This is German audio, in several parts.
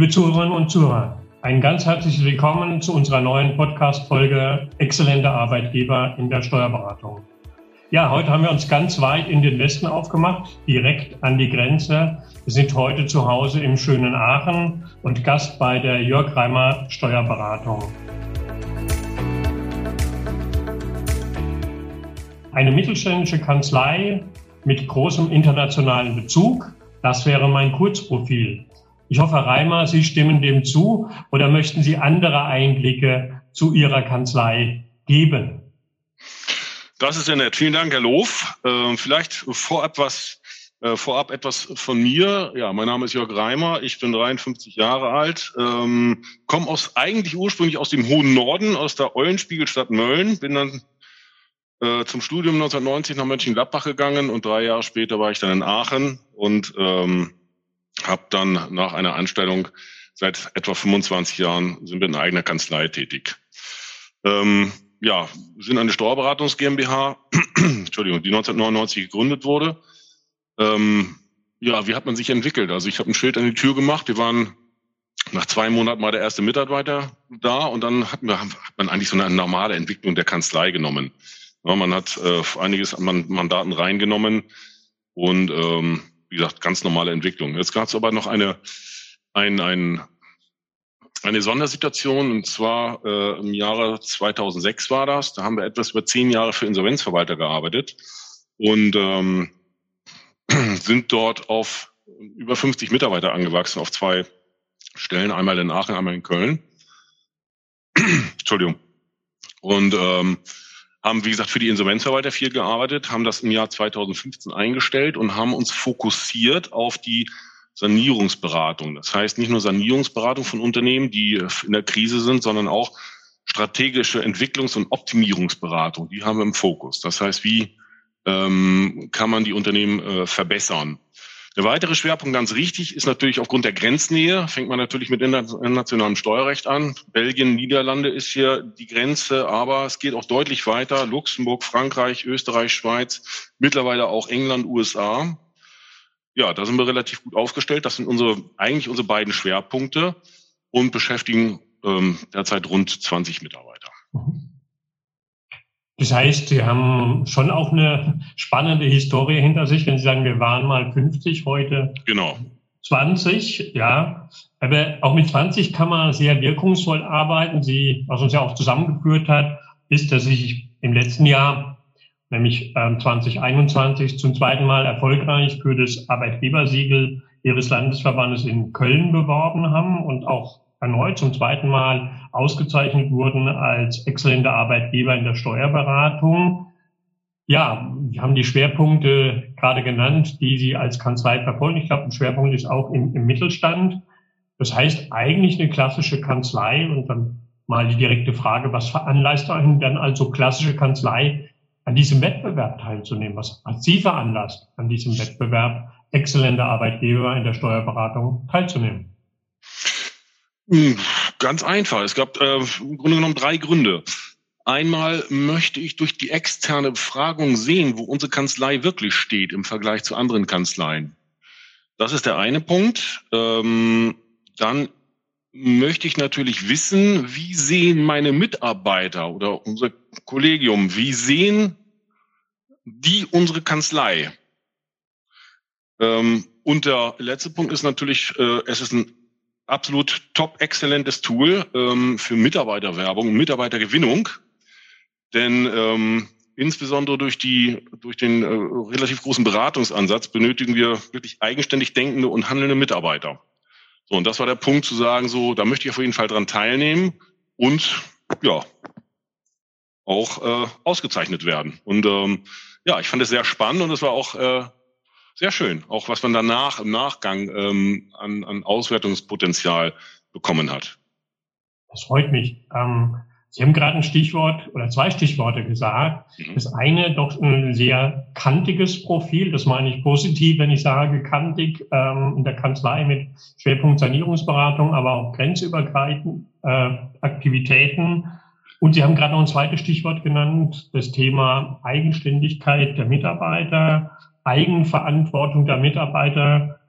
Liebe Zuhörerinnen und Zuhörer, ein ganz herzliches Willkommen zu unserer neuen Podcast-Folge Exzellente Arbeitgeber in der Steuerberatung. Ja, heute haben wir uns ganz weit in den Westen aufgemacht, direkt an die Grenze. Wir sind heute zu Hause im schönen Aachen und Gast bei der Jörg Reimer Steuerberatung. Eine mittelständische Kanzlei mit großem internationalen Bezug, das wäre mein Kurzprofil. Ich hoffe, Herr Reimer, Sie stimmen dem zu oder möchten Sie andere Einblicke zu Ihrer Kanzlei geben? Das ist ja nett. Vielen Dank, Herr Loof. Äh, vielleicht vorab was, äh, vorab etwas von mir. Ja, mein Name ist Jörg Reimer. Ich bin 53 Jahre alt, ähm, komme aus eigentlich ursprünglich aus dem hohen Norden, aus der Eulenspiegelstadt Mölln. Bin dann äh, zum Studium 1990 nach Mönchengladbach gegangen und drei Jahre später war ich dann in Aachen und ähm, habe dann nach einer Anstellung seit etwa 25 Jahren sind wir in eigener Kanzlei tätig. Ähm, ja, sind eine Steuerberatungs GmbH, Entschuldigung, die 1999 gegründet wurde. Ähm, ja, wie hat man sich entwickelt? Also ich habe ein Schild an die Tür gemacht. Wir waren nach zwei Monaten mal der erste Mitarbeiter da und dann hat, man, hat man eigentlich so eine normale Entwicklung der Kanzlei genommen. Ja, man hat äh, einiges an Mandaten reingenommen und ähm, wie gesagt, ganz normale Entwicklung. Jetzt gab es aber noch eine, ein, ein, eine Sondersituation, und zwar äh, im Jahre 2006 war das. Da haben wir etwas über zehn Jahre für Insolvenzverwalter gearbeitet und ähm, sind dort auf über 50 Mitarbeiter angewachsen, auf zwei Stellen, einmal in Aachen, einmal in Köln. Entschuldigung. Und ähm, haben, wie gesagt, für die Insolvenzverwalter viel gearbeitet, haben das im Jahr 2015 eingestellt und haben uns fokussiert auf die Sanierungsberatung. Das heißt nicht nur Sanierungsberatung von Unternehmen, die in der Krise sind, sondern auch strategische Entwicklungs- und Optimierungsberatung. Die haben wir im Fokus. Das heißt, wie ähm, kann man die Unternehmen äh, verbessern? Der weitere Schwerpunkt, ganz richtig, ist natürlich aufgrund der Grenznähe, fängt man natürlich mit internationalem Steuerrecht an. Belgien, Niederlande ist hier die Grenze, aber es geht auch deutlich weiter. Luxemburg, Frankreich, Österreich, Schweiz, mittlerweile auch England, USA. Ja, da sind wir relativ gut aufgestellt. Das sind unsere, eigentlich unsere beiden Schwerpunkte und beschäftigen ähm, derzeit rund 20 Mitarbeiter. Mhm. Das heißt, Sie haben schon auch eine spannende Historie hinter sich, wenn Sie sagen, wir waren mal 50, heute genau. 20, ja. Aber auch mit 20 kann man sehr wirkungsvoll arbeiten. Sie, was uns ja auch zusammengeführt hat, ist, dass ich im letzten Jahr, nämlich 2021, ähm, zum zweiten Mal erfolgreich für das Arbeitgebersiegel Ihres Landesverbandes in Köln beworben haben und auch erneut zum zweiten Mal ausgezeichnet wurden als exzellente Arbeitgeber in der Steuerberatung. Ja, wir haben die Schwerpunkte gerade genannt, die Sie als Kanzlei verfolgen. Ich glaube, ein Schwerpunkt ist auch im, im Mittelstand. Das heißt eigentlich eine klassische Kanzlei und dann mal die direkte Frage, was veranlasst einen dann also klassische Kanzlei an diesem Wettbewerb teilzunehmen? Was hat Sie veranlasst, an diesem Wettbewerb exzellente Arbeitgeber in der Steuerberatung teilzunehmen? Hm, ganz einfach. Es gab äh, im Grunde genommen drei Gründe. Einmal möchte ich durch die externe Befragung sehen, wo unsere Kanzlei wirklich steht im Vergleich zu anderen Kanzleien. Das ist der eine Punkt. Ähm, dann möchte ich natürlich wissen, wie sehen meine Mitarbeiter oder unser Kollegium, wie sehen die unsere Kanzlei? Ähm, und der letzte Punkt ist natürlich, äh, es ist ein absolut top exzellentes Tool ähm, für Mitarbeiterwerbung Mitarbeitergewinnung. Denn ähm, insbesondere durch die durch den äh, relativ großen Beratungsansatz benötigen wir wirklich eigenständig denkende und handelnde Mitarbeiter. So, und das war der Punkt zu sagen, so, da möchte ich auf jeden Fall dran teilnehmen und ja, auch äh, ausgezeichnet werden. Und ähm, ja, ich fand es sehr spannend und es war auch äh, sehr schön. Auch was man danach im Nachgang ähm, an, an Auswertungspotenzial bekommen hat. Das freut mich. Ähm, Sie haben gerade ein Stichwort oder zwei Stichworte gesagt. Mhm. Das eine doch ein sehr kantiges Profil. Das meine ich positiv, wenn ich sage kantig ähm, in der Kanzlei mit Schwerpunkt Sanierungsberatung, aber auch grenzübergreifend äh, Aktivitäten. Und Sie haben gerade noch ein zweites Stichwort genannt, das Thema Eigenständigkeit der Mitarbeiter Eigenverantwortung der Mitarbeiter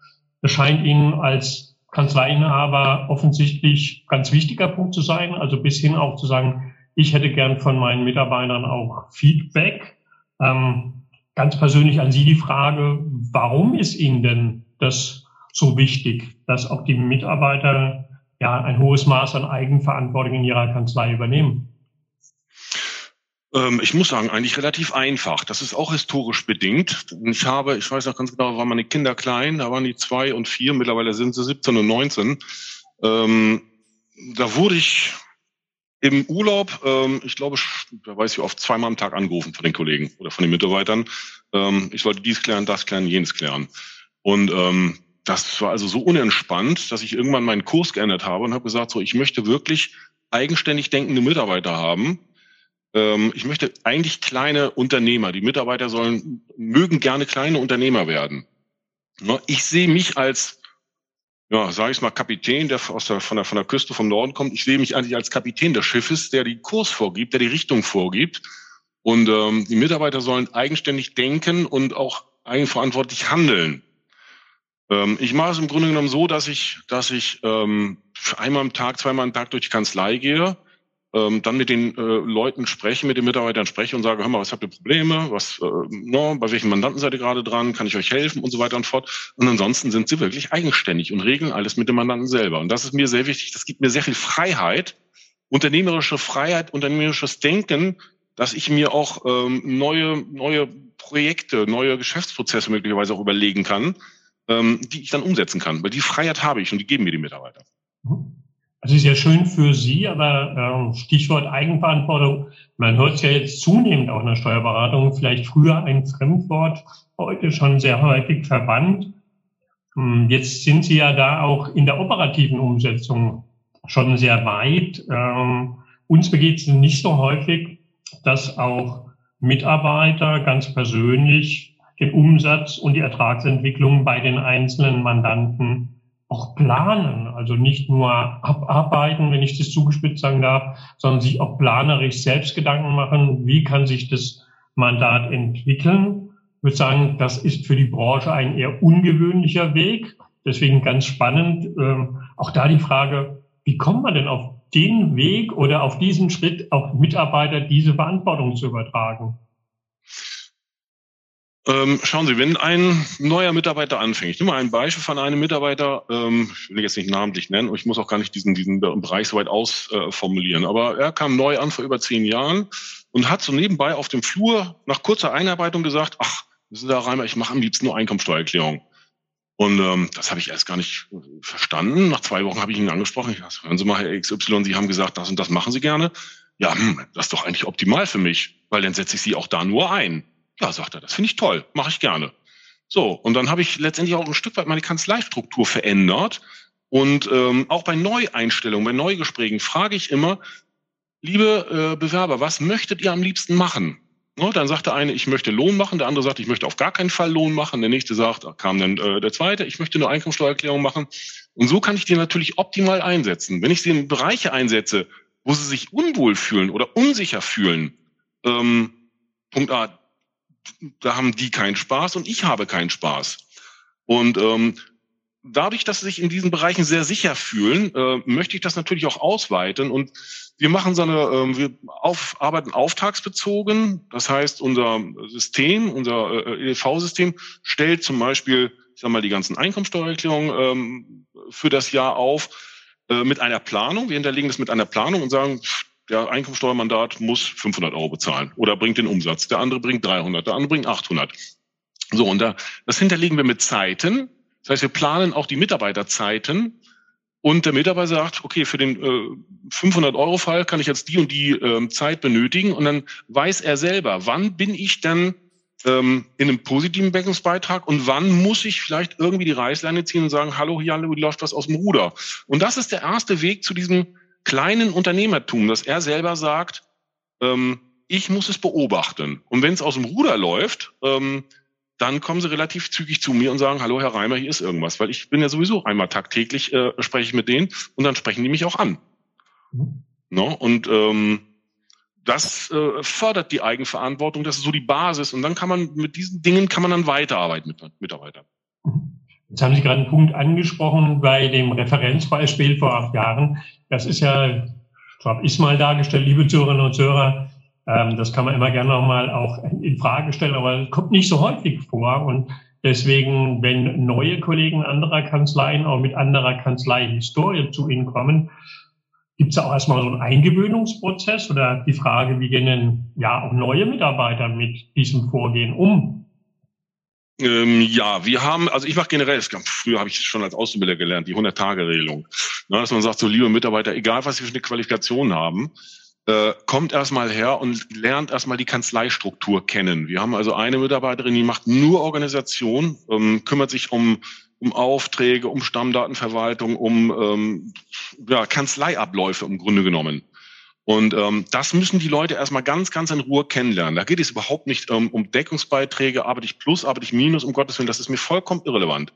erscheint Ihnen als Kanzleiinhaber offensichtlich ganz wichtiger Punkt zu sein, also bis hin auch zu sagen, ich hätte gern von meinen Mitarbeitern auch Feedback. Ähm, ganz persönlich an Sie die Frage, warum ist Ihnen denn das so wichtig, dass auch die Mitarbeiter ja ein hohes Maß an Eigenverantwortung in ihrer Kanzlei übernehmen? Ähm, ich muss sagen, eigentlich relativ einfach. Das ist auch historisch bedingt. Ich habe, ich weiß noch ganz genau, waren meine Kinder klein, da waren die zwei und vier, mittlerweile sind sie 17 und 19. Ähm, da wurde ich im Urlaub, ähm, ich glaube, da weiß ich oft, zweimal am Tag angerufen von den Kollegen oder von den Mitarbeitern. Ähm, ich wollte dies klären, das klären, jenes klären. Und ähm, das war also so unentspannt, dass ich irgendwann meinen Kurs geändert habe und habe gesagt, so, ich möchte wirklich eigenständig denkende Mitarbeiter haben. Ähm, ich möchte eigentlich kleine Unternehmer. Die Mitarbeiter sollen, mögen gerne kleine Unternehmer werden. Ich sehe mich als ja, sage ich mal, Kapitän, der, aus der, von, der von der Küste vom Norden kommt. Ich sehe mich eigentlich als Kapitän des Schiffes, der die Kurs vorgibt, der die Richtung vorgibt. Und ähm, die Mitarbeiter sollen eigenständig denken und auch eigenverantwortlich handeln. Ähm, ich mache es im Grunde genommen so, dass ich, dass ich ähm, einmal am Tag, zweimal am Tag durch die Kanzlei gehe ähm, dann mit den äh, Leuten spreche, mit den Mitarbeitern spreche und sage, hör mal, was habt ihr Probleme? Was, äh, no, bei welchen Mandanten seid ihr gerade dran? Kann ich euch helfen? Und so weiter und fort. Und ansonsten sind sie wirklich eigenständig und regeln alles mit dem Mandanten selber. Und das ist mir sehr wichtig. Das gibt mir sehr viel Freiheit, unternehmerische Freiheit, unternehmerisches Denken, dass ich mir auch ähm, neue, neue Projekte, neue Geschäftsprozesse möglicherweise auch überlegen kann, ähm, die ich dann umsetzen kann. Weil die Freiheit habe ich und die geben mir die Mitarbeiter. Mhm. Also ist ja schön für Sie, aber ähm, Stichwort Eigenverantwortung, man hört es ja jetzt zunehmend auch in der Steuerberatung, vielleicht früher ein Fremdwort, heute schon sehr häufig verwandt. Hm, jetzt sind Sie ja da auch in der operativen Umsetzung schon sehr weit. Ähm, uns begeht es nicht so häufig, dass auch Mitarbeiter ganz persönlich den Umsatz und die Ertragsentwicklung bei den einzelnen Mandanten auch planen, also nicht nur abarbeiten, wenn ich das zugespitzt sagen darf, sondern sich auch planerisch selbst Gedanken machen, wie kann sich das Mandat entwickeln. Ich würde sagen, das ist für die Branche ein eher ungewöhnlicher Weg. Deswegen ganz spannend. Ähm, auch da die Frage, wie kommt man denn auf den Weg oder auf diesen Schritt, auf Mitarbeiter diese Verantwortung zu übertragen? Ähm, schauen Sie, wenn ein neuer Mitarbeiter anfängt, ich nehme mal ein Beispiel von einem Mitarbeiter, ähm, ich will jetzt nicht namentlich nennen, und ich muss auch gar nicht diesen, diesen Bereich so weit ausformulieren, äh, aber er kam neu an vor über zehn Jahren und hat so nebenbei auf dem Flur nach kurzer Einarbeitung gesagt, ach, wissen Sie, Herr Reimer, ich mache am liebsten nur Einkommensteuererklärung. Und ähm, das habe ich erst gar nicht verstanden. Nach zwei Wochen habe ich ihn angesprochen. Ich dachte, hören Sie mal, Herr XY, Sie haben gesagt, das und das machen Sie gerne. Ja, hm, das ist doch eigentlich optimal für mich, weil dann setze ich Sie auch da nur ein. Ja, sagt er, das finde ich toll, mache ich gerne. So, und dann habe ich letztendlich auch ein Stück weit meine Kanzleistruktur verändert. Und ähm, auch bei Neueinstellungen, bei Neugesprächen frage ich immer, liebe äh, Bewerber, was möchtet ihr am liebsten machen? Ne, dann sagt der eine, ich möchte Lohn machen, der andere sagt, ich möchte auf gar keinen Fall Lohn machen, der nächste sagt, kam dann äh, der zweite, ich möchte eine Einkommensteuererklärung machen. Und so kann ich die natürlich optimal einsetzen. Wenn ich sie in Bereiche einsetze, wo sie sich unwohl fühlen oder unsicher fühlen, ähm, Punkt A, da haben die keinen Spaß und ich habe keinen Spaß. Und ähm, dadurch, dass sie sich in diesen Bereichen sehr sicher fühlen, äh, möchte ich das natürlich auch ausweiten. Und wir machen so eine, äh, wir auf, arbeiten auftragsbezogen. Das heißt, unser System, unser äh, EDV-System stellt zum Beispiel, ich sag mal, die ganzen Einkommensteuererklärungen ähm, für das Jahr auf äh, mit einer Planung. Wir hinterlegen das mit einer Planung und sagen, der Einkommensteuermandat muss 500 Euro bezahlen oder bringt den Umsatz. Der andere bringt 300, der andere bringt 800. So, und da, das hinterlegen wir mit Zeiten. Das heißt, wir planen auch die Mitarbeiterzeiten. Und der Mitarbeiter sagt, okay, für den äh, 500-Euro-Fall kann ich jetzt die und die äh, Zeit benötigen. Und dann weiß er selber, wann bin ich dann ähm, in einem positiven Deckungsbeitrag und wann muss ich vielleicht irgendwie die Reißleine ziehen und sagen, hallo, hier läuft was aus dem Ruder. Und das ist der erste Weg zu diesem kleinen Unternehmertum, dass er selber sagt, ähm, ich muss es beobachten. Und wenn es aus dem Ruder läuft, ähm, dann kommen sie relativ zügig zu mir und sagen, hallo Herr Reimer, hier ist irgendwas, weil ich bin ja sowieso einmal tagtäglich, äh, spreche ich mit denen und dann sprechen die mich auch an. Mhm. No? Und ähm, das äh, fördert die Eigenverantwortung, das ist so die Basis und dann kann man mit diesen Dingen kann man dann weiterarbeiten mit Mitarbeitern. Mhm. Jetzt haben Sie gerade einen Punkt angesprochen bei dem Referenzbeispiel vor acht Jahren. Das ist ja, ich glaube, ist mal dargestellt, liebe Zuhörerinnen und Zuhörer. Ähm, das kann man immer gerne nochmal auch in Frage stellen, aber es kommt nicht so häufig vor. Und deswegen, wenn neue Kollegen anderer Kanzleien auch mit anderer Kanzlei-Historie zu Ihnen kommen, gibt es auch erstmal so einen Eingewöhnungsprozess oder die Frage, wie gehen denn ja auch neue Mitarbeiter mit diesem Vorgehen um? Ähm, ja, wir haben, also ich mache generell, früher habe ich schon als Auszubildender gelernt, die 100-Tage-Regelung. dass man sagt, so liebe Mitarbeiter, egal was Sie für eine Qualifikation haben, äh, kommt erstmal her und lernt erstmal die Kanzleistruktur kennen. Wir haben also eine Mitarbeiterin, die macht nur Organisation, ähm, kümmert sich um, um Aufträge, um Stammdatenverwaltung, um ähm, ja, Kanzleiabläufe im Grunde genommen. Und ähm, das müssen die Leute erstmal ganz, ganz in Ruhe kennenlernen. Da geht es überhaupt nicht ähm, um Deckungsbeiträge, arbeite ich plus, arbeite ich minus, um Gottes Willen, das ist mir vollkommen irrelevant.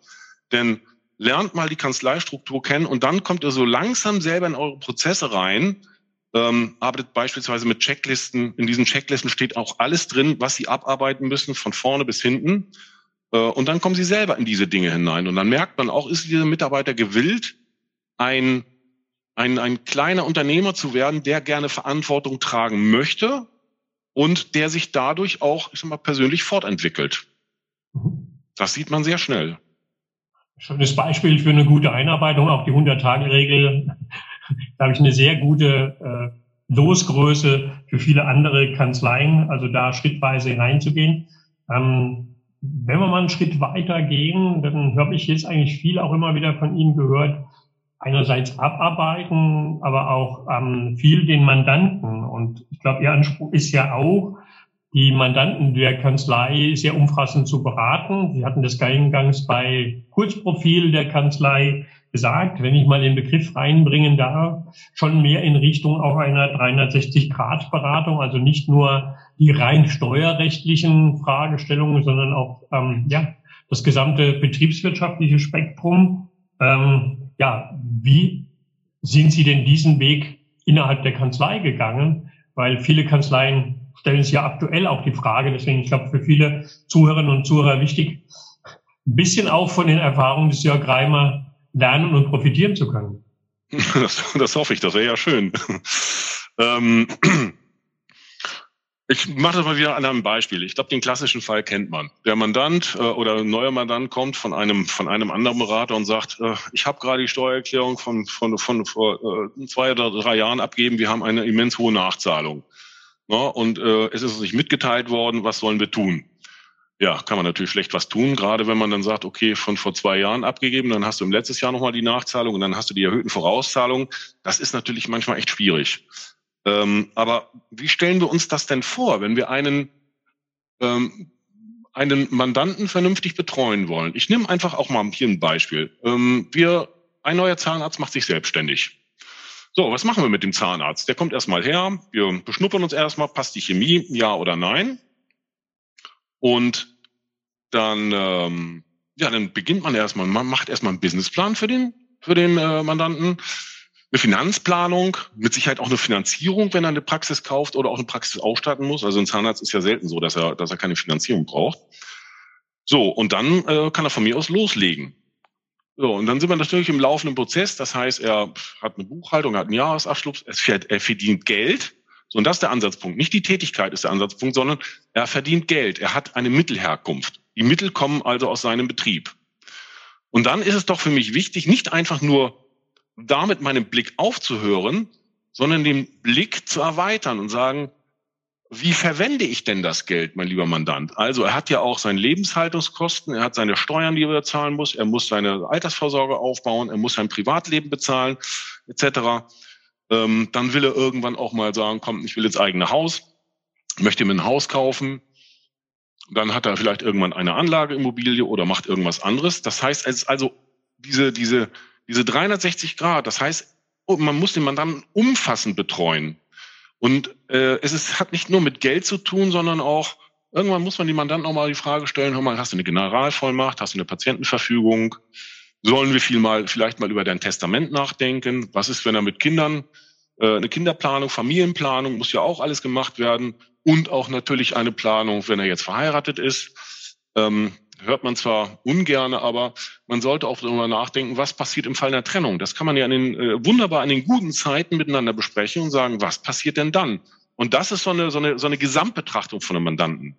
Denn lernt mal die Kanzleistruktur kennen und dann kommt ihr so langsam selber in eure Prozesse rein, ähm, arbeitet beispielsweise mit Checklisten. In diesen Checklisten steht auch alles drin, was sie abarbeiten müssen, von vorne bis hinten. Äh, und dann kommen sie selber in diese Dinge hinein. Und dann merkt man auch, ist dieser Mitarbeiter gewillt, ein ein, ein kleiner Unternehmer zu werden, der gerne Verantwortung tragen möchte und der sich dadurch auch, ich sag mal, persönlich fortentwickelt. Mhm. Das sieht man sehr schnell. Schönes Beispiel für eine gute Einarbeitung, auch die 100-Tage-Regel. Da habe ich eine sehr gute äh, Losgröße für viele andere Kanzleien, also da schrittweise hineinzugehen. Ähm, wenn wir mal einen Schritt weiter gehen, dann habe ich jetzt eigentlich viel auch immer wieder von Ihnen gehört, einerseits abarbeiten, aber auch ähm, viel den Mandanten. Und ich glaube, Ihr Anspruch ist ja auch, die Mandanten der Kanzlei sehr umfassend zu beraten. Sie hatten das eingangs bei Kurzprofil der Kanzlei gesagt, wenn ich mal den Begriff reinbringen darf, schon mehr in Richtung auch einer 360-Grad-Beratung, also nicht nur die rein steuerrechtlichen Fragestellungen, sondern auch ähm, ja, das gesamte betriebswirtschaftliche Spektrum. Ähm, ja, wie sind Sie denn diesen Weg innerhalb der Kanzlei gegangen? Weil viele Kanzleien stellen sich ja aktuell auch die Frage, deswegen, ich glaube, für viele Zuhörerinnen und Zuhörer wichtig, ein bisschen auch von den Erfahrungen des Jörg Reimer lernen und profitieren zu können. Das, das hoffe ich, das wäre ja schön. Ähm, ich mache das mal wieder an einem Beispiel. Ich glaube, den klassischen Fall kennt man. Der Mandant äh, oder ein neuer Mandant kommt von einem von einem anderen Berater und sagt, äh, ich habe gerade die Steuererklärung von von von vor äh, zwei oder drei Jahren abgeben. Wir haben eine immens hohe Nachzahlung. Ja, und äh, es ist uns nicht mitgeteilt worden. Was sollen wir tun? Ja, kann man natürlich schlecht was tun, gerade wenn man dann sagt, okay, von vor zwei Jahren abgegeben, dann hast du im letztes Jahr nochmal die Nachzahlung und dann hast du die erhöhten Vorauszahlungen. Das ist natürlich manchmal echt schwierig. Ähm, aber wie stellen wir uns das denn vor, wenn wir einen, ähm, einen Mandanten vernünftig betreuen wollen? Ich nehme einfach auch mal hier ein Beispiel. Ähm, wir, ein neuer Zahnarzt macht sich selbstständig. So, was machen wir mit dem Zahnarzt? Der kommt erstmal her, wir beschnuppern uns erstmal, passt die Chemie, ja oder nein? Und dann, ähm, ja, dann beginnt man erstmal, man macht erstmal einen Businessplan für den, für den äh, Mandanten eine Finanzplanung, mit Sicherheit auch eine Finanzierung, wenn er eine Praxis kauft oder auch eine Praxis ausstatten muss. Also ein Zahnarzt ist ja selten so, dass er, dass er keine Finanzierung braucht. So, und dann äh, kann er von mir aus loslegen. So, und dann sind wir natürlich im laufenden Prozess. Das heißt, er hat eine Buchhaltung, er hat einen Jahresabschluss, er verdient Geld. So, und das ist der Ansatzpunkt. Nicht die Tätigkeit ist der Ansatzpunkt, sondern er verdient Geld. Er hat eine Mittelherkunft. Die Mittel kommen also aus seinem Betrieb. Und dann ist es doch für mich wichtig, nicht einfach nur damit meinen Blick aufzuhören, sondern den Blick zu erweitern und sagen, wie verwende ich denn das Geld, mein lieber Mandant? Also er hat ja auch seine Lebenshaltungskosten, er hat seine Steuern, die er bezahlen muss, er muss seine Altersvorsorge aufbauen, er muss sein Privatleben bezahlen, etc. Ähm, dann will er irgendwann auch mal sagen, komm, ich will jetzt eigene Haus, möchte mir ein Haus kaufen. Dann hat er vielleicht irgendwann eine Anlageimmobilie oder macht irgendwas anderes. Das heißt, es ist also diese, diese diese 360 Grad, das heißt, oh, man muss den Mandanten umfassend betreuen. Und äh, es ist, hat nicht nur mit Geld zu tun, sondern auch, irgendwann muss man die Mandanten auch mal die Frage stellen, hör mal, hast du eine Generalvollmacht, hast du eine Patientenverfügung? Sollen wir viel mal, vielleicht mal über dein Testament nachdenken? Was ist, wenn er mit Kindern, äh, eine Kinderplanung, Familienplanung, muss ja auch alles gemacht werden. Und auch natürlich eine Planung, wenn er jetzt verheiratet ist. Ähm, hört man zwar ungerne, aber man sollte auch darüber nachdenken, was passiert im Fall einer Trennung. Das kann man ja in den, äh, wunderbar in den guten Zeiten miteinander besprechen und sagen, was passiert denn dann? Und das ist so eine, so eine, so eine Gesamtbetrachtung von einem Mandanten.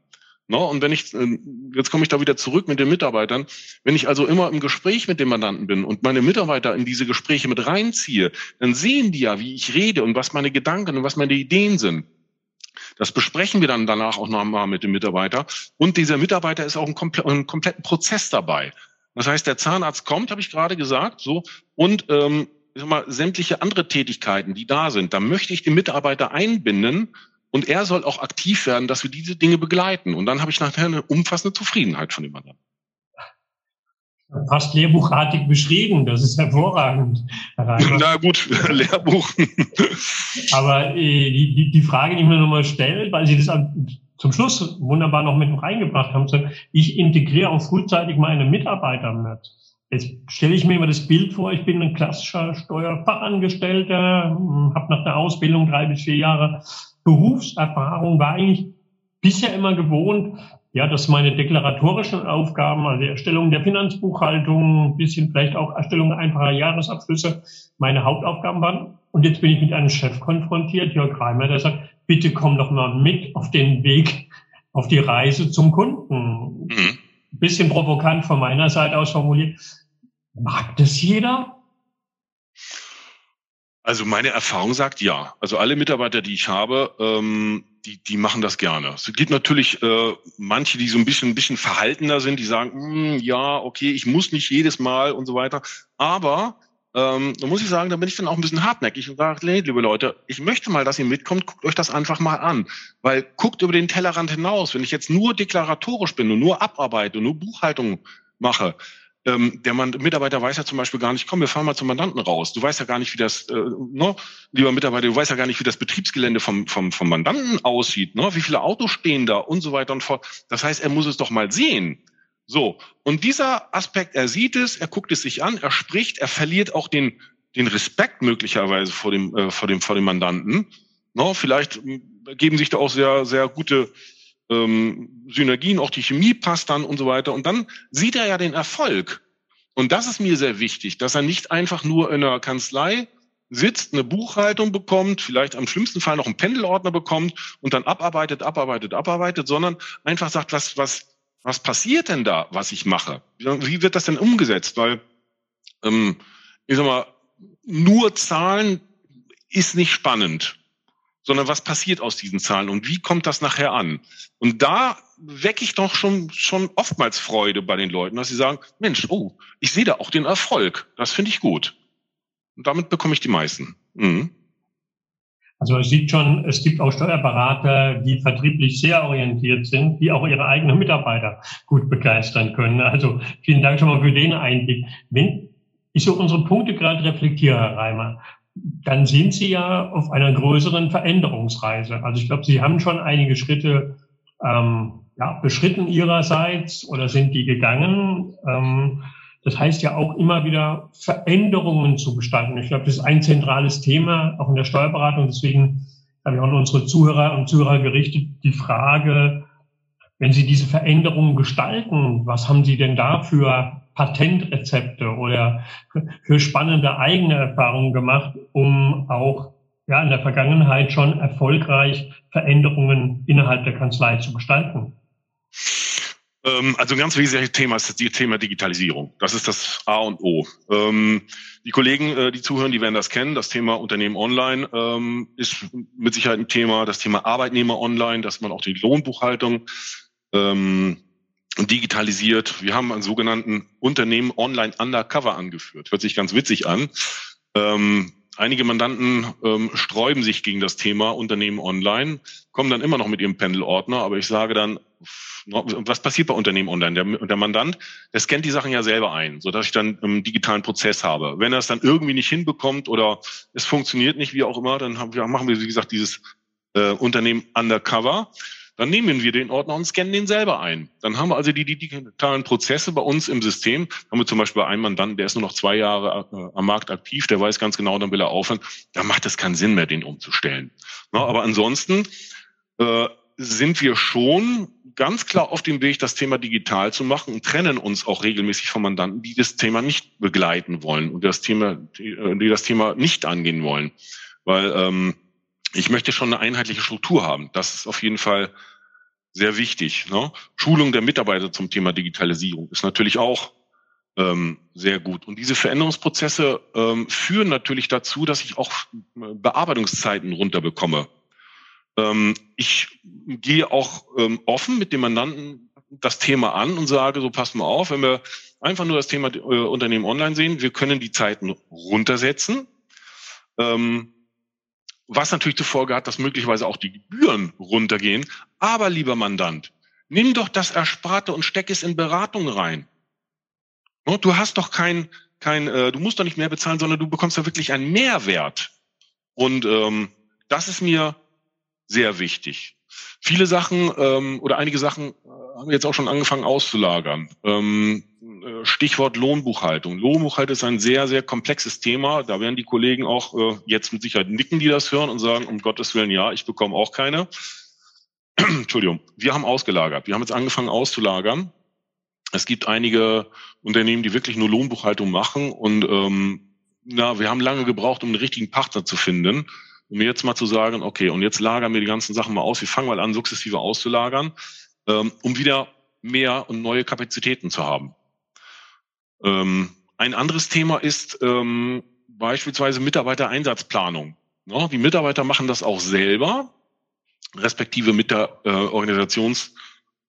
No, und wenn ich, äh, jetzt komme ich da wieder zurück mit den Mitarbeitern, wenn ich also immer im Gespräch mit dem Mandanten bin und meine Mitarbeiter in diese Gespräche mit reinziehe, dann sehen die ja, wie ich rede und was meine Gedanken und was meine Ideen sind. Das besprechen wir dann danach auch nochmal mit dem Mitarbeiter. Und dieser Mitarbeiter ist auch ein, komple kompletten Prozess dabei. Das heißt, der Zahnarzt kommt, habe ich gerade gesagt, so und ähm, ich sag mal, sämtliche andere Tätigkeiten, die da sind, da möchte ich den Mitarbeiter einbinden und er soll auch aktiv werden, dass wir diese Dinge begleiten. Und dann habe ich nachher eine umfassende Zufriedenheit von dem Mandanten. Fast lehrbuchartig beschrieben, das ist hervorragend. Na gut, Lehrbuch. Aber äh, die, die Frage, die ich mir nochmal stelle, weil Sie das zum Schluss wunderbar noch mit reingebracht haben, ich integriere auch frühzeitig meine Mitarbeiter mit. Jetzt stelle ich mir immer das Bild vor, ich bin ein klassischer Steuerfachangestellter, hm, habe nach der Ausbildung drei bis vier Jahre Berufserfahrung, war eigentlich bisher immer gewohnt, ja, dass meine deklaratorischen Aufgaben, also die Erstellung der Finanzbuchhaltung, ein bisschen vielleicht auch Erstellung einfacher Jahresabschlüsse, meine Hauptaufgaben waren. Und jetzt bin ich mit einem Chef konfrontiert, Jörg Reimer, der sagt, bitte komm doch mal mit auf den Weg, auf die Reise zum Kunden. Mhm bisschen provokant von meiner Seite aus formuliert. Mag das jeder? Also meine Erfahrung sagt ja. Also alle Mitarbeiter, die ich habe, ähm, die, die machen das gerne. Es gibt natürlich äh, manche, die so ein bisschen, ein bisschen verhaltener sind, die sagen, hm, ja, okay, ich muss nicht jedes Mal und so weiter. Aber ähm, da muss ich sagen, da bin ich dann auch ein bisschen hartnäckig und sage, nee, liebe Leute, ich möchte mal, dass ihr mitkommt, guckt euch das einfach mal an. Weil guckt über den Tellerrand hinaus. Wenn ich jetzt nur deklaratorisch bin und nur abarbeite und nur Buchhaltung mache, ähm, der Mann, Mitarbeiter weiß ja zum Beispiel gar nicht, komm, wir fahren mal zum Mandanten raus. Du weißt ja gar nicht, wie das, äh, ne, lieber Mitarbeiter, du weißt ja gar nicht, wie das Betriebsgelände vom, vom, vom Mandanten aussieht, ne? wie viele Autos stehen da und so weiter und fort. Das heißt, er muss es doch mal sehen. So, und dieser Aspekt, er sieht es, er guckt es sich an, er spricht, er verliert auch den, den Respekt möglicherweise vor dem, äh, vor dem, vor dem Mandanten. No, vielleicht geben sich da auch sehr, sehr gute ähm, Synergien, auch die Chemie passt dann und so weiter. Und dann sieht er ja den Erfolg. Und das ist mir sehr wichtig, dass er nicht einfach nur in einer Kanzlei sitzt, eine Buchhaltung bekommt, vielleicht am schlimmsten Fall noch einen Pendelordner bekommt und dann abarbeitet, abarbeitet, abarbeitet, sondern einfach sagt, was, was, was passiert denn da, was ich mache? Wie wird das denn umgesetzt? Weil, ähm, ich sag mal, nur Zahlen ist nicht spannend, sondern was passiert aus diesen Zahlen und wie kommt das nachher an? Und da wecke ich doch schon, schon oftmals Freude bei den Leuten, dass sie sagen, Mensch, oh, ich sehe da auch den Erfolg. Das finde ich gut. Und damit bekomme ich die meisten. Mhm. Also man sieht schon, es gibt auch Steuerberater, die vertrieblich sehr orientiert sind, die auch ihre eigenen Mitarbeiter gut begeistern können. Also vielen Dank schon mal für den Einblick. Wenn ich so unsere Punkte gerade reflektiere, Herr Reimer, dann sind Sie ja auf einer größeren Veränderungsreise. Also ich glaube, Sie haben schon einige Schritte ähm, ja, beschritten Ihrerseits oder sind die gegangen. Ähm, das heißt ja auch immer wieder Veränderungen zu gestalten. Ich glaube, das ist ein zentrales Thema, auch in der Steuerberatung. Deswegen habe ich auch an unsere Zuhörer und Zuhörer gerichtet, die Frage, wenn Sie diese Veränderungen gestalten, was haben Sie denn da für Patentrezepte oder für spannende eigene Erfahrungen gemacht, um auch ja, in der Vergangenheit schon erfolgreich Veränderungen innerhalb der Kanzlei zu gestalten? Ähm, also ein ganz wesentliches Thema ist das Thema Digitalisierung. Das ist das A und O. Ähm, die Kollegen, äh, die zuhören, die werden das kennen. Das Thema Unternehmen online ähm, ist mit Sicherheit ein Thema. Das Thema Arbeitnehmer online, dass man auch die Lohnbuchhaltung digitalisiert. Wir haben einen sogenannten Unternehmen online undercover angeführt. Hört sich ganz witzig an. einige Mandanten ähm, sträuben sich gegen das Thema Unternehmen online, kommen dann immer noch mit ihrem Pendelordner, aber ich sage dann, was passiert bei Unternehmen online? Der, der Mandant, der scannt die Sachen ja selber ein, so dass ich dann einen digitalen Prozess habe. Wenn er es dann irgendwie nicht hinbekommt oder es funktioniert nicht, wie auch immer, dann haben wir, machen wir, wie gesagt, dieses äh, Unternehmen undercover. Dann nehmen wir den Ordner und scannen den selber ein. Dann haben wir also die, die digitalen Prozesse bei uns im System. Haben wir zum Beispiel einen Mandanten, der ist nur noch zwei Jahre äh, am Markt aktiv, der weiß ganz genau, dann will er aufhören. Da macht es keinen Sinn mehr, den umzustellen. Na, aber ansonsten äh, sind wir schon ganz klar auf dem Weg, das Thema digital zu machen und trennen uns auch regelmäßig von Mandanten, die das Thema nicht begleiten wollen und das Thema, die, äh, das Thema nicht angehen wollen. Weil ähm, ich möchte schon eine einheitliche Struktur haben. Das ist auf jeden Fall sehr wichtig. Ne? Schulung der Mitarbeiter zum Thema Digitalisierung ist natürlich auch ähm, sehr gut. Und diese Veränderungsprozesse ähm, führen natürlich dazu, dass ich auch äh, Bearbeitungszeiten runterbekomme. Ähm, ich gehe auch ähm, offen mit dem Mandanten das Thema an und sage, so pass mal auf, wenn wir einfach nur das Thema äh, Unternehmen online sehen, wir können die Zeiten runtersetzen. Ähm, was natürlich zur Folge hat, dass möglicherweise auch die Gebühren runtergehen. Aber lieber Mandant, nimm doch das Ersparte und steck es in Beratung rein. Du hast doch kein, kein, äh, du musst doch nicht mehr bezahlen, sondern du bekommst da wirklich einen Mehrwert. Und ähm, das ist mir sehr wichtig. Viele Sachen ähm, oder einige Sachen äh, haben wir jetzt auch schon angefangen auszulagern. Ähm, äh, Stichwort Lohnbuchhaltung. Lohnbuchhaltung ist ein sehr, sehr komplexes Thema. Da werden die Kollegen auch äh, jetzt mit Sicherheit nicken, die das hören und sagen, um Gottes Willen, ja, ich bekomme auch keine. Entschuldigung. Wir haben ausgelagert. Wir haben jetzt angefangen auszulagern. Es gibt einige Unternehmen, die wirklich nur Lohnbuchhaltung machen und ähm, na, wir haben lange gebraucht, um einen richtigen Partner zu finden um jetzt mal zu sagen, okay, und jetzt lagern wir die ganzen Sachen mal aus, wir fangen mal an, sukzessive auszulagern, ähm, um wieder mehr und neue Kapazitäten zu haben. Ähm, ein anderes Thema ist ähm, beispielsweise Mitarbeitereinsatzplanung. Ja, die Mitarbeiter machen das auch selber, respektive mit der äh, Organisations-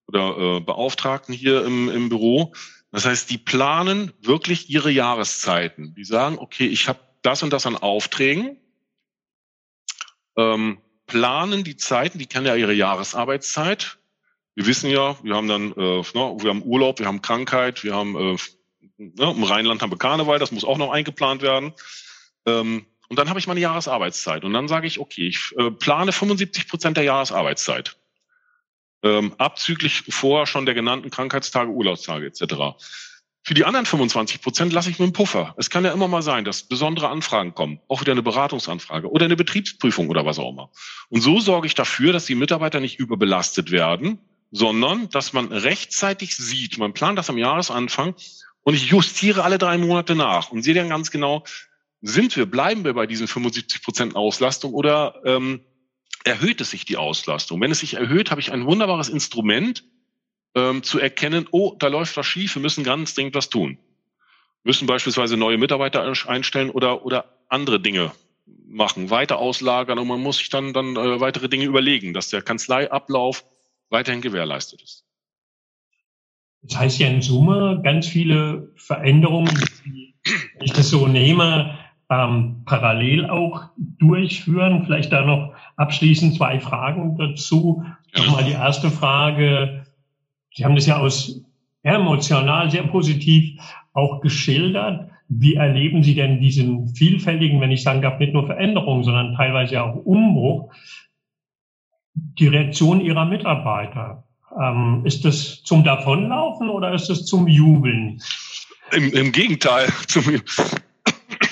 oder äh, Beauftragten hier im, im Büro. Das heißt, die planen wirklich ihre Jahreszeiten. Die sagen, okay, ich habe das und das an Aufträgen ähm, planen die Zeiten, die kennen ja ihre Jahresarbeitszeit. Wir wissen ja, wir haben dann, äh, ne, wir haben Urlaub, wir haben Krankheit, wir haben äh, ne, im Rheinland haben wir Karneval, das muss auch noch eingeplant werden. Ähm, und dann habe ich meine Jahresarbeitszeit. Und dann sage ich, okay, ich äh, plane 75 Prozent der Jahresarbeitszeit. Ähm, abzüglich vorher schon der genannten Krankheitstage, Urlaubstage etc. Für die anderen 25 Prozent lasse ich mir einen Puffer. Es kann ja immer mal sein, dass besondere Anfragen kommen, auch wieder eine Beratungsanfrage oder eine Betriebsprüfung oder was auch immer. Und so sorge ich dafür, dass die Mitarbeiter nicht überbelastet werden, sondern dass man rechtzeitig sieht, man plant das am Jahresanfang und ich justiere alle drei Monate nach und sehe dann ganz genau, sind wir, bleiben wir bei diesen 75 Prozent Auslastung oder ähm, erhöht es sich die Auslastung? Wenn es sich erhöht, habe ich ein wunderbares Instrument, ähm, zu erkennen, oh, da läuft was schief, wir müssen ganz dringend was tun. Wir müssen beispielsweise neue Mitarbeiter einstellen oder, oder andere Dinge machen, weiter auslagern und man muss sich dann, dann äh, weitere Dinge überlegen, dass der Kanzleiablauf weiterhin gewährleistet ist. Das heißt ja in Summe ganz viele Veränderungen, die, wenn ich das so nehme, ähm, parallel auch durchführen. Vielleicht da noch abschließend zwei Fragen dazu. Nochmal die erste Frage. Sie haben das ja aus emotional sehr positiv auch geschildert. Wie erleben Sie denn diesen vielfältigen, wenn ich sagen darf, nicht nur Veränderungen, sondern teilweise auch Umbruch, die Reaktion Ihrer Mitarbeiter? Ähm, ist das zum Davonlaufen oder ist es zum Jubeln? Im, im Gegenteil, zum,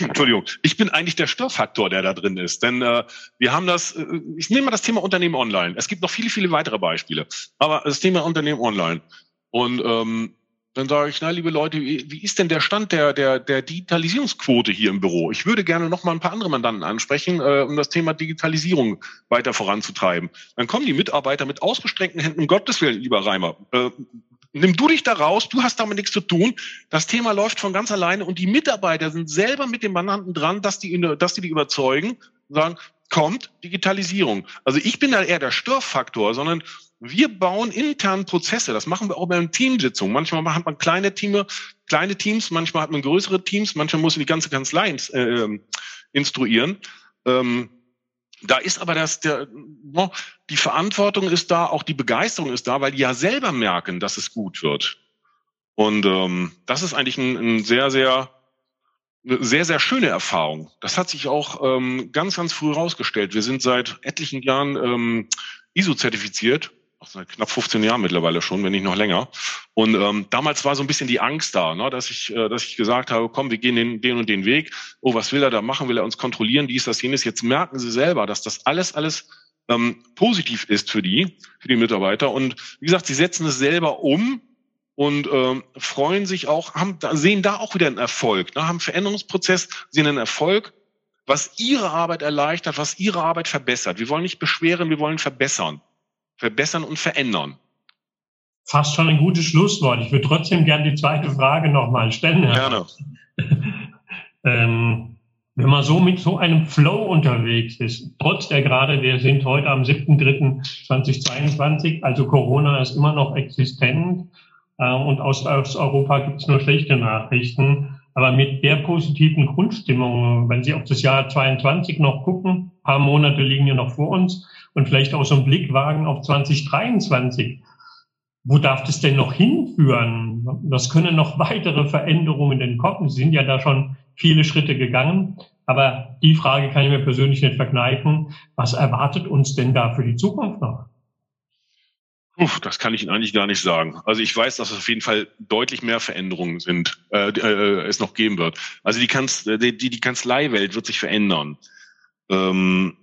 Entschuldigung, ich bin eigentlich der Störfaktor, der da drin ist. Denn äh, wir haben das, äh, ich nehme mal das Thema Unternehmen online. Es gibt noch viele, viele weitere Beispiele. Aber das Thema Unternehmen online. Und ähm, dann sage ich, na, liebe Leute, wie, ist denn der Stand der, der, der Digitalisierungsquote hier im Büro? Ich würde gerne noch mal ein paar andere Mandanten ansprechen, äh, um das Thema Digitalisierung weiter voranzutreiben. Dann kommen die Mitarbeiter mit ausgestreckten Händen, um Gottes Willen, lieber Reimer, äh, nimm du dich da raus, du hast damit nichts zu tun. Das Thema läuft von ganz alleine und die Mitarbeiter sind selber mit dem Mandanten dran, dass die, dass die die überzeugen sagen, kommt Digitalisierung. Also ich bin da eher der Störfaktor, sondern wir bauen intern Prozesse. Das machen wir auch bei Teamsitzungen. Manchmal hat man kleine Teams, kleine Teams, manchmal hat man größere Teams, manchmal muss man die ganze Kanzlei äh, instruieren. Ähm, da ist aber das, der, die Verantwortung ist da, auch die Begeisterung ist da, weil die ja selber merken, dass es gut wird. Und ähm, das ist eigentlich ein, ein sehr, sehr, eine sehr, sehr schöne Erfahrung. Das hat sich auch ähm, ganz, ganz früh rausgestellt. Wir sind seit etlichen Jahren ähm, ISO-zertifiziert seit knapp 15 Jahren mittlerweile schon, wenn nicht noch länger. Und ähm, damals war so ein bisschen die Angst da, ne, dass ich, äh, dass ich gesagt habe, komm, wir gehen den, den und den Weg. Oh, was will er da machen? Will er uns kontrollieren? Dies, das, jenes. Jetzt merken sie selber, dass das alles, alles ähm, positiv ist für die, für die Mitarbeiter. Und wie gesagt, sie setzen es selber um und ähm, freuen sich auch, haben, sehen da auch wieder einen Erfolg, ne, haben einen Veränderungsprozess, sehen einen Erfolg, was ihre Arbeit erleichtert, was ihre Arbeit verbessert. Wir wollen nicht beschweren, wir wollen verbessern. Verbessern und verändern. Fast schon ein gutes Schlusswort. Ich würde trotzdem gerne die zweite Frage nochmal stellen. Gerne. ähm, wenn man so mit so einem Flow unterwegs ist, trotz der gerade, wir sind heute am 7.3.2022, also Corona ist immer noch existent äh, und aus, aus Europa gibt es nur schlechte Nachrichten. Aber mit der positiven Grundstimmung, wenn Sie auf das Jahr 22 noch gucken, paar Monate liegen ja noch vor uns und vielleicht auch so einen Blick wagen auf 2023. Wo darf das denn noch hinführen? Das können noch weitere Veränderungen denn kommen. Sie sind ja da schon viele Schritte gegangen. Aber die Frage kann ich mir persönlich nicht verkneifen. Was erwartet uns denn da für die Zukunft noch? Uff, das kann ich Ihnen eigentlich gar nicht sagen. Also ich weiß, dass es auf jeden Fall deutlich mehr Veränderungen sind, äh, äh, es noch geben wird. Also die, Kanz die, die Kanzleiwelt wird sich verändern. Ähm,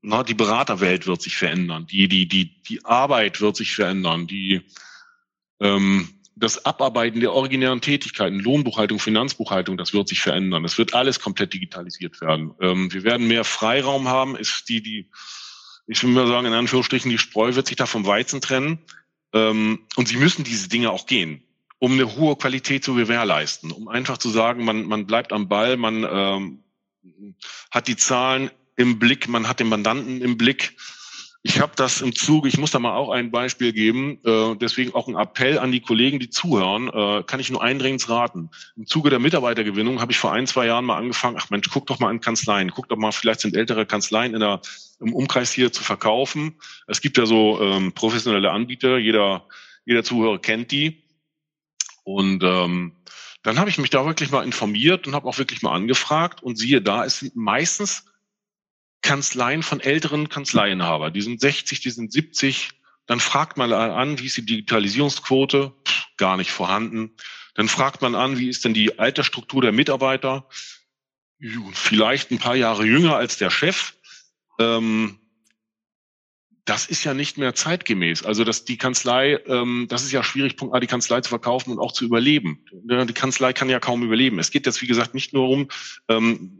na, die Beraterwelt wird sich verändern. Die, die, die, die Arbeit wird sich verändern. Die, ähm, das Abarbeiten der originären Tätigkeiten, Lohnbuchhaltung, Finanzbuchhaltung, das wird sich verändern. Das wird alles komplett digitalisiert werden. Ähm, wir werden mehr Freiraum haben, ist die, die, ich will mal sagen, in Anführungsstrichen, die Spreu wird sich da vom Weizen trennen. Ähm, und sie müssen diese Dinge auch gehen, um eine hohe Qualität zu gewährleisten, um einfach zu sagen, man, man bleibt am Ball, man ähm, hat die Zahlen im Blick, man hat den Mandanten im Blick ich habe das im Zuge, ich muss da mal auch ein Beispiel geben, äh, deswegen auch ein Appell an die Kollegen, die zuhören, äh, kann ich nur eindringend raten. Im Zuge der Mitarbeitergewinnung habe ich vor ein, zwei Jahren mal angefangen, ach Mensch, guck doch mal an Kanzleien, guck doch mal, vielleicht sind ältere Kanzleien in der, im Umkreis hier zu verkaufen. Es gibt ja so ähm, professionelle Anbieter, jeder, jeder Zuhörer kennt die. Und ähm, dann habe ich mich da wirklich mal informiert und habe auch wirklich mal angefragt und siehe da, es sind meistens Kanzleien von älteren Kanzleienhaber. Die sind 60, die sind 70. Dann fragt man an, wie ist die Digitalisierungsquote? Pff, gar nicht vorhanden. Dann fragt man an, wie ist denn die Altersstruktur der Mitarbeiter? Vielleicht ein paar Jahre jünger als der Chef. Ähm, das ist ja nicht mehr zeitgemäß. Also dass die Kanzlei, ähm, das ist ja schwierig, Punkt A, die Kanzlei zu verkaufen und auch zu überleben. Die Kanzlei kann ja kaum überleben. Es geht jetzt, wie gesagt, nicht nur um ähm,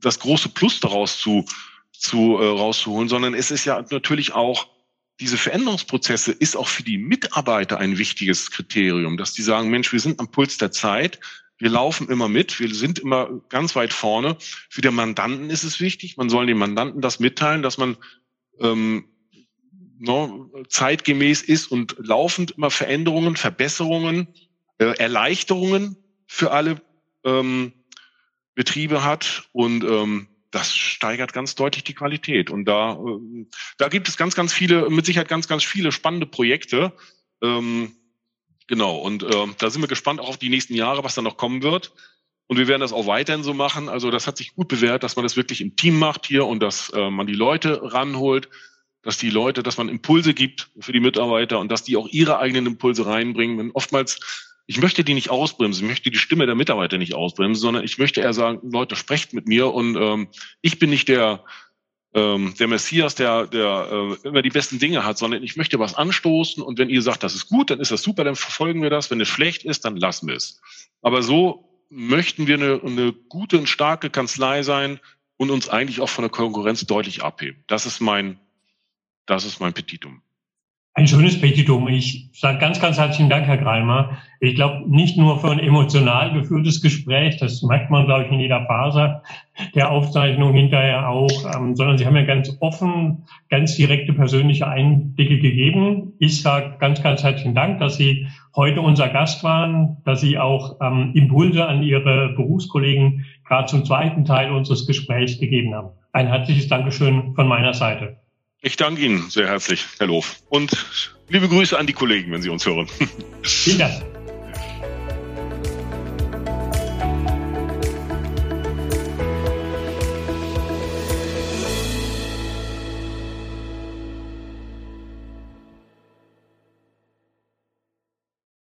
das große Plus daraus zu, zu äh, rauszuholen, sondern es ist ja natürlich auch diese Veränderungsprozesse ist auch für die Mitarbeiter ein wichtiges Kriterium, dass die sagen, Mensch, wir sind am Puls der Zeit, wir laufen immer mit, wir sind immer ganz weit vorne. Für den Mandanten ist es wichtig, man soll dem Mandanten das mitteilen, dass man ähm, no, zeitgemäß ist und laufend immer Veränderungen, Verbesserungen, äh, Erleichterungen für alle ähm, Betriebe hat und ähm, das steigert ganz deutlich die Qualität. Und da, äh, da gibt es ganz, ganz viele, mit Sicherheit ganz, ganz viele spannende Projekte. Ähm, genau, und äh, da sind wir gespannt auch auf die nächsten Jahre, was da noch kommen wird. Und wir werden das auch weiterhin so machen. Also das hat sich gut bewährt, dass man das wirklich im Team macht hier und dass äh, man die Leute ranholt, dass die Leute, dass man Impulse gibt für die Mitarbeiter und dass die auch ihre eigenen Impulse reinbringen. Wenn oftmals ich möchte die nicht ausbremsen, ich möchte die Stimme der Mitarbeiter nicht ausbremsen, sondern ich möchte eher sagen, Leute, sprecht mit mir und ähm, ich bin nicht der, ähm, der Messias, der, der äh, immer die besten Dinge hat, sondern ich möchte was anstoßen und wenn ihr sagt, das ist gut, dann ist das super, dann verfolgen wir das. Wenn es schlecht ist, dann lassen wir es. Aber so möchten wir eine, eine gute und starke Kanzlei sein und uns eigentlich auch von der Konkurrenz deutlich abheben. Das ist mein, das ist mein Petitum. Ein schönes Petitum. Ich sage ganz, ganz herzlichen Dank, Herr Greimer. Ich glaube, nicht nur für ein emotional geführtes Gespräch, das merkt man, glaube ich, in jeder Phase der Aufzeichnung hinterher auch, ähm, sondern Sie haben ja ganz offen, ganz direkte persönliche Einblicke gegeben. Ich sage ganz, ganz herzlichen Dank, dass Sie heute unser Gast waren, dass Sie auch ähm, Impulse an Ihre Berufskollegen gerade zum zweiten Teil unseres Gesprächs gegeben haben. Ein herzliches Dankeschön von meiner Seite. Ich danke Ihnen sehr herzlich, Herr Loof. Und liebe Grüße an die Kollegen, wenn Sie uns hören. Vielen Dank.